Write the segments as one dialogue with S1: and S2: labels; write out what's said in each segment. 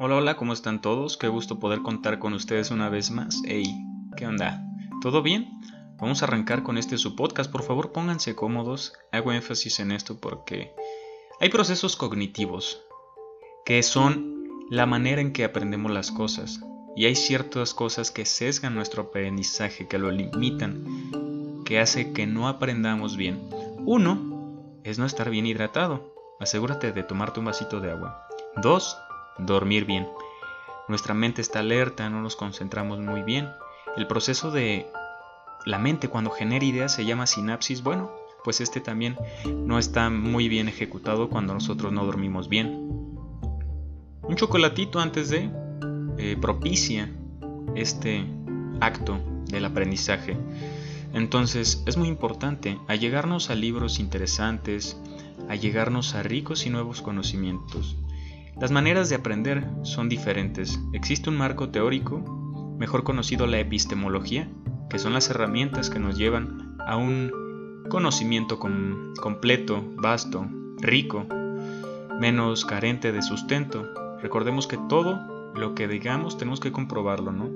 S1: Hola, hola, ¿cómo están todos? Qué gusto poder contar con ustedes una vez más. Hey, ¿qué onda? ¿Todo bien? Vamos a arrancar con este su podcast. Por favor, pónganse cómodos. Hago énfasis en esto porque hay procesos cognitivos que son la manera en que aprendemos las cosas. Y hay ciertas cosas que sesgan nuestro aprendizaje, que lo limitan, que hace que no aprendamos bien. Uno es no estar bien hidratado. Asegúrate de tomarte un vasito de agua. Dos, dormir bien. Nuestra mente está alerta, no nos concentramos muy bien. El proceso de la mente cuando genera ideas se llama sinapsis. Bueno, pues este también no está muy bien ejecutado cuando nosotros no dormimos bien. Un chocolatito antes de eh, propicia este acto del aprendizaje. Entonces es muy importante allegarnos a libros interesantes, allegarnos a ricos y nuevos conocimientos. Las maneras de aprender son diferentes. Existe un marco teórico, mejor conocido la epistemología, que son las herramientas que nos llevan a un conocimiento completo, vasto, rico, menos carente de sustento. Recordemos que todo lo que digamos tenemos que comprobarlo, ¿no?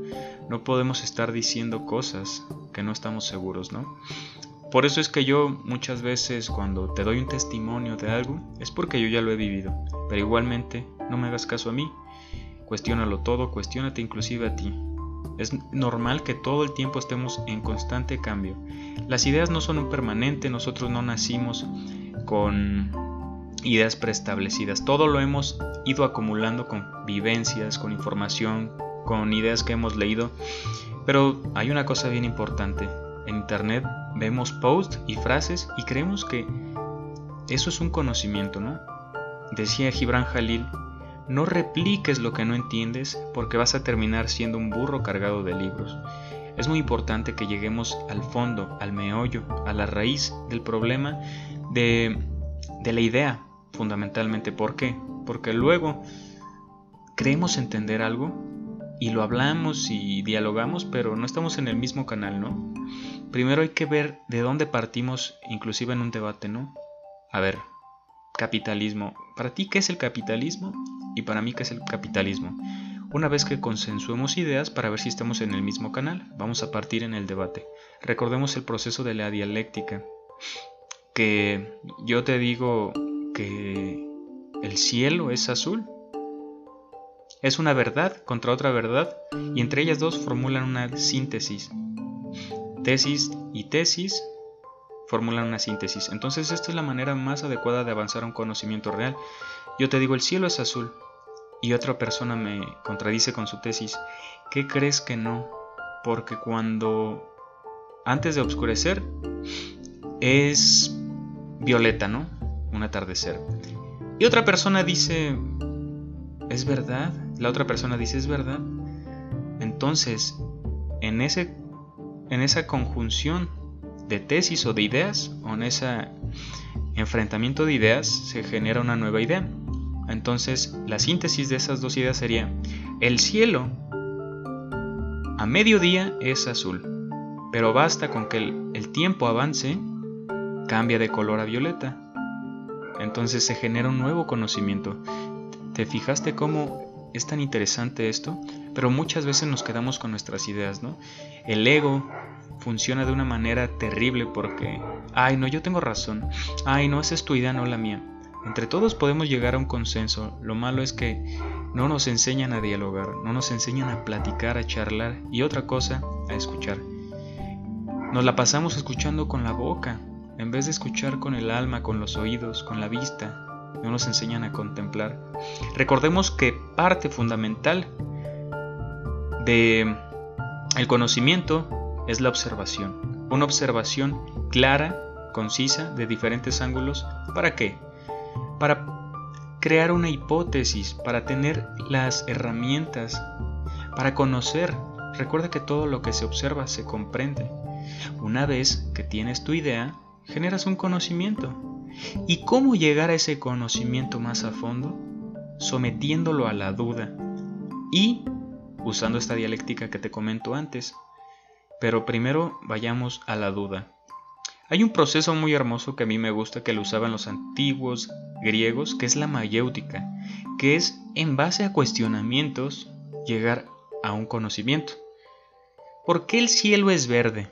S1: No podemos estar diciendo cosas que no estamos seguros, ¿no? Por eso es que yo muchas veces cuando te doy un testimonio de algo es porque yo ya lo he vivido. Pero igualmente no me hagas caso a mí. Cuestiónalo todo, cuestiónate inclusive a ti. Es normal que todo el tiempo estemos en constante cambio. Las ideas no son un permanente, nosotros no nacimos con ideas preestablecidas. Todo lo hemos ido acumulando con vivencias, con información, con ideas que hemos leído. Pero hay una cosa bien importante. En Internet vemos posts y frases y creemos que eso es un conocimiento, ¿no? Decía Gibran Jalil, no repliques lo que no entiendes porque vas a terminar siendo un burro cargado de libros. Es muy importante que lleguemos al fondo, al meollo, a la raíz del problema de, de la idea, fundamentalmente. ¿Por qué? Porque luego creemos entender algo y lo hablamos y dialogamos, pero no estamos en el mismo canal, ¿no? Primero hay que ver de dónde partimos, inclusive en un debate, ¿no? A ver, capitalismo. ¿Para ti qué es el capitalismo? Y para mí qué es el capitalismo. Una vez que consensuemos ideas para ver si estamos en el mismo canal, vamos a partir en el debate. Recordemos el proceso de la dialéctica, que yo te digo que el cielo es azul es una verdad contra otra verdad y entre ellas dos formulan una síntesis. Tesis y tesis formulan una síntesis. Entonces esta es la manera más adecuada de avanzar a un conocimiento real. Yo te digo el cielo es azul y otra persona me contradice con su tesis. ¿Qué crees que no? Porque cuando antes de oscurecer es violeta, ¿no? Un atardecer. Y otra persona dice, ¿es verdad? la otra persona dice es verdad, entonces en, ese, en esa conjunción de tesis o de ideas, o en ese enfrentamiento de ideas, se genera una nueva idea. Entonces la síntesis de esas dos ideas sería, el cielo a mediodía es azul, pero basta con que el, el tiempo avance, cambia de color a violeta. Entonces se genera un nuevo conocimiento. ¿Te fijaste cómo es tan interesante esto, pero muchas veces nos quedamos con nuestras ideas, ¿no? El ego funciona de una manera terrible porque, ay, no, yo tengo razón, ay, no, esa es tu idea, no la mía. Entre todos podemos llegar a un consenso, lo malo es que no nos enseñan a dialogar, no nos enseñan a platicar, a charlar y otra cosa, a escuchar. Nos la pasamos escuchando con la boca, en vez de escuchar con el alma, con los oídos, con la vista, no nos enseñan a contemplar. Recordemos que parte fundamental de el conocimiento es la observación. Una observación clara, concisa, de diferentes ángulos. ¿Para qué? Para crear una hipótesis, para tener las herramientas, para conocer. Recuerda que todo lo que se observa se comprende. Una vez que tienes tu idea, generas un conocimiento. ¿Y cómo llegar a ese conocimiento más a fondo? Sometiéndolo a la duda y usando esta dialéctica que te comento antes. Pero primero vayamos a la duda. Hay un proceso muy hermoso que a mí me gusta que lo usaban los antiguos griegos, que es la mayéutica, que es en base a cuestionamientos llegar a un conocimiento. ¿Por qué el cielo es verde?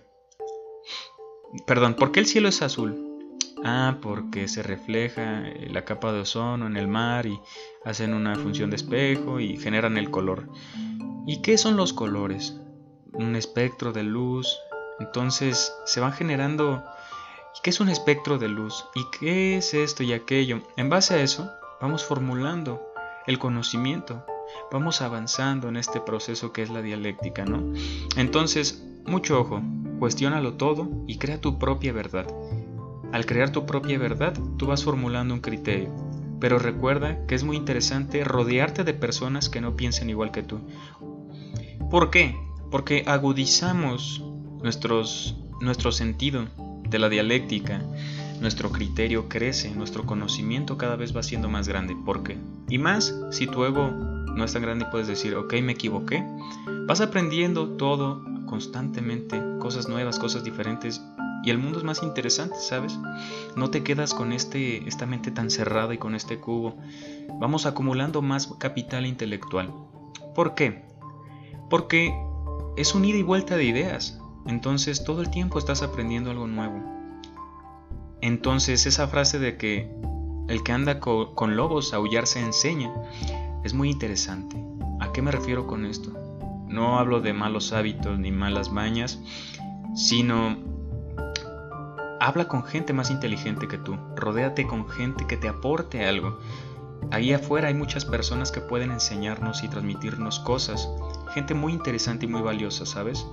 S1: Perdón, ¿por qué el cielo es azul? Ah, porque se refleja la capa de ozono en el mar y hacen una función de espejo y generan el color. ¿Y qué son los colores? Un espectro de luz. Entonces se van generando... ¿Qué es un espectro de luz? ¿Y qué es esto y aquello? En base a eso, vamos formulando el conocimiento. Vamos avanzando en este proceso que es la dialéctica, ¿no? Entonces, mucho ojo, cuestiónalo todo y crea tu propia verdad. Al crear tu propia verdad, tú vas formulando un criterio. Pero recuerda que es muy interesante rodearte de personas que no piensen igual que tú. ¿Por qué? Porque agudizamos nuestros, nuestro sentido de la dialéctica, nuestro criterio crece, nuestro conocimiento cada vez va siendo más grande. ¿Por qué? Y más si tu ego no es tan grande y puedes decir, ok, me equivoqué. Vas aprendiendo todo constantemente, cosas nuevas, cosas diferentes y el mundo es más interesante, ¿sabes? No te quedas con este, esta mente tan cerrada y con este cubo. Vamos acumulando más capital intelectual. ¿Por qué? Porque es un ida y vuelta de ideas. Entonces todo el tiempo estás aprendiendo algo nuevo. Entonces esa frase de que el que anda con lobos aullar se enseña es muy interesante. ¿A qué me refiero con esto? No hablo de malos hábitos ni malas mañas, sino Habla con gente más inteligente que tú, rodéate con gente que te aporte algo. Ahí afuera hay muchas personas que pueden enseñarnos y transmitirnos cosas, gente muy interesante y muy valiosa, ¿sabes?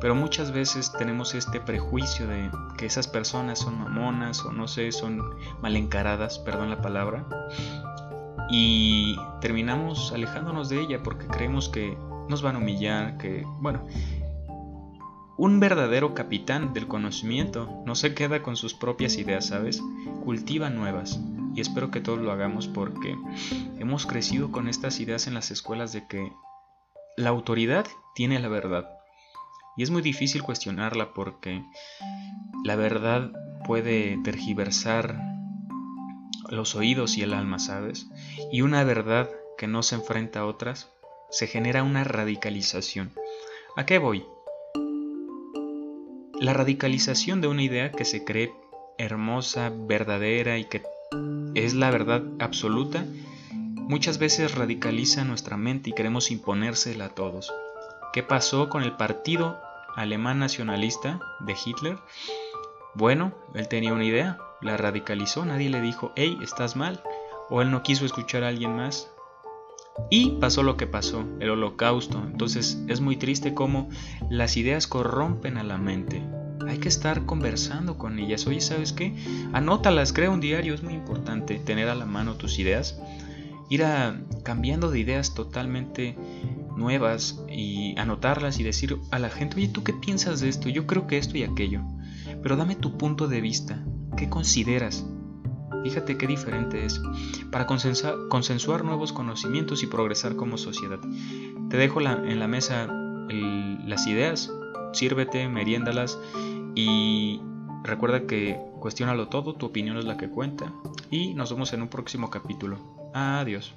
S1: Pero muchas veces tenemos este prejuicio de que esas personas son mamonas o no sé, son mal encaradas, perdón la palabra, y terminamos alejándonos de ella porque creemos que nos van a humillar, que, bueno, un verdadero capitán del conocimiento no se queda con sus propias ideas, ¿sabes? Cultiva nuevas. Y espero que todos lo hagamos porque hemos crecido con estas ideas en las escuelas de que la autoridad tiene la verdad. Y es muy difícil cuestionarla porque la verdad puede tergiversar los oídos y el alma, ¿sabes? Y una verdad que no se enfrenta a otras, se genera una radicalización. ¿A qué voy? La radicalización de una idea que se cree hermosa, verdadera y que es la verdad absoluta, muchas veces radicaliza nuestra mente y queremos imponérsela a todos. ¿Qué pasó con el partido alemán nacionalista de Hitler? Bueno, él tenía una idea, la radicalizó, nadie le dijo, hey, estás mal, o él no quiso escuchar a alguien más, y pasó lo que pasó, el holocausto. Entonces es muy triste cómo las ideas corrompen a la mente. Hay que estar conversando con ellas. Oye, ¿sabes qué? Anótalas, crea un diario, es muy importante tener a la mano tus ideas. Ir a, cambiando de ideas totalmente nuevas y anotarlas y decir a la gente, oye, ¿tú qué piensas de esto? Yo creo que esto y aquello. Pero dame tu punto de vista. ¿Qué consideras? Fíjate qué diferente es para consensuar nuevos conocimientos y progresar como sociedad. Te dejo en la mesa las ideas, sírvete, meriéndalas y recuerda que cuestiónalo todo, tu opinión es la que cuenta. Y nos vemos en un próximo capítulo. Adiós.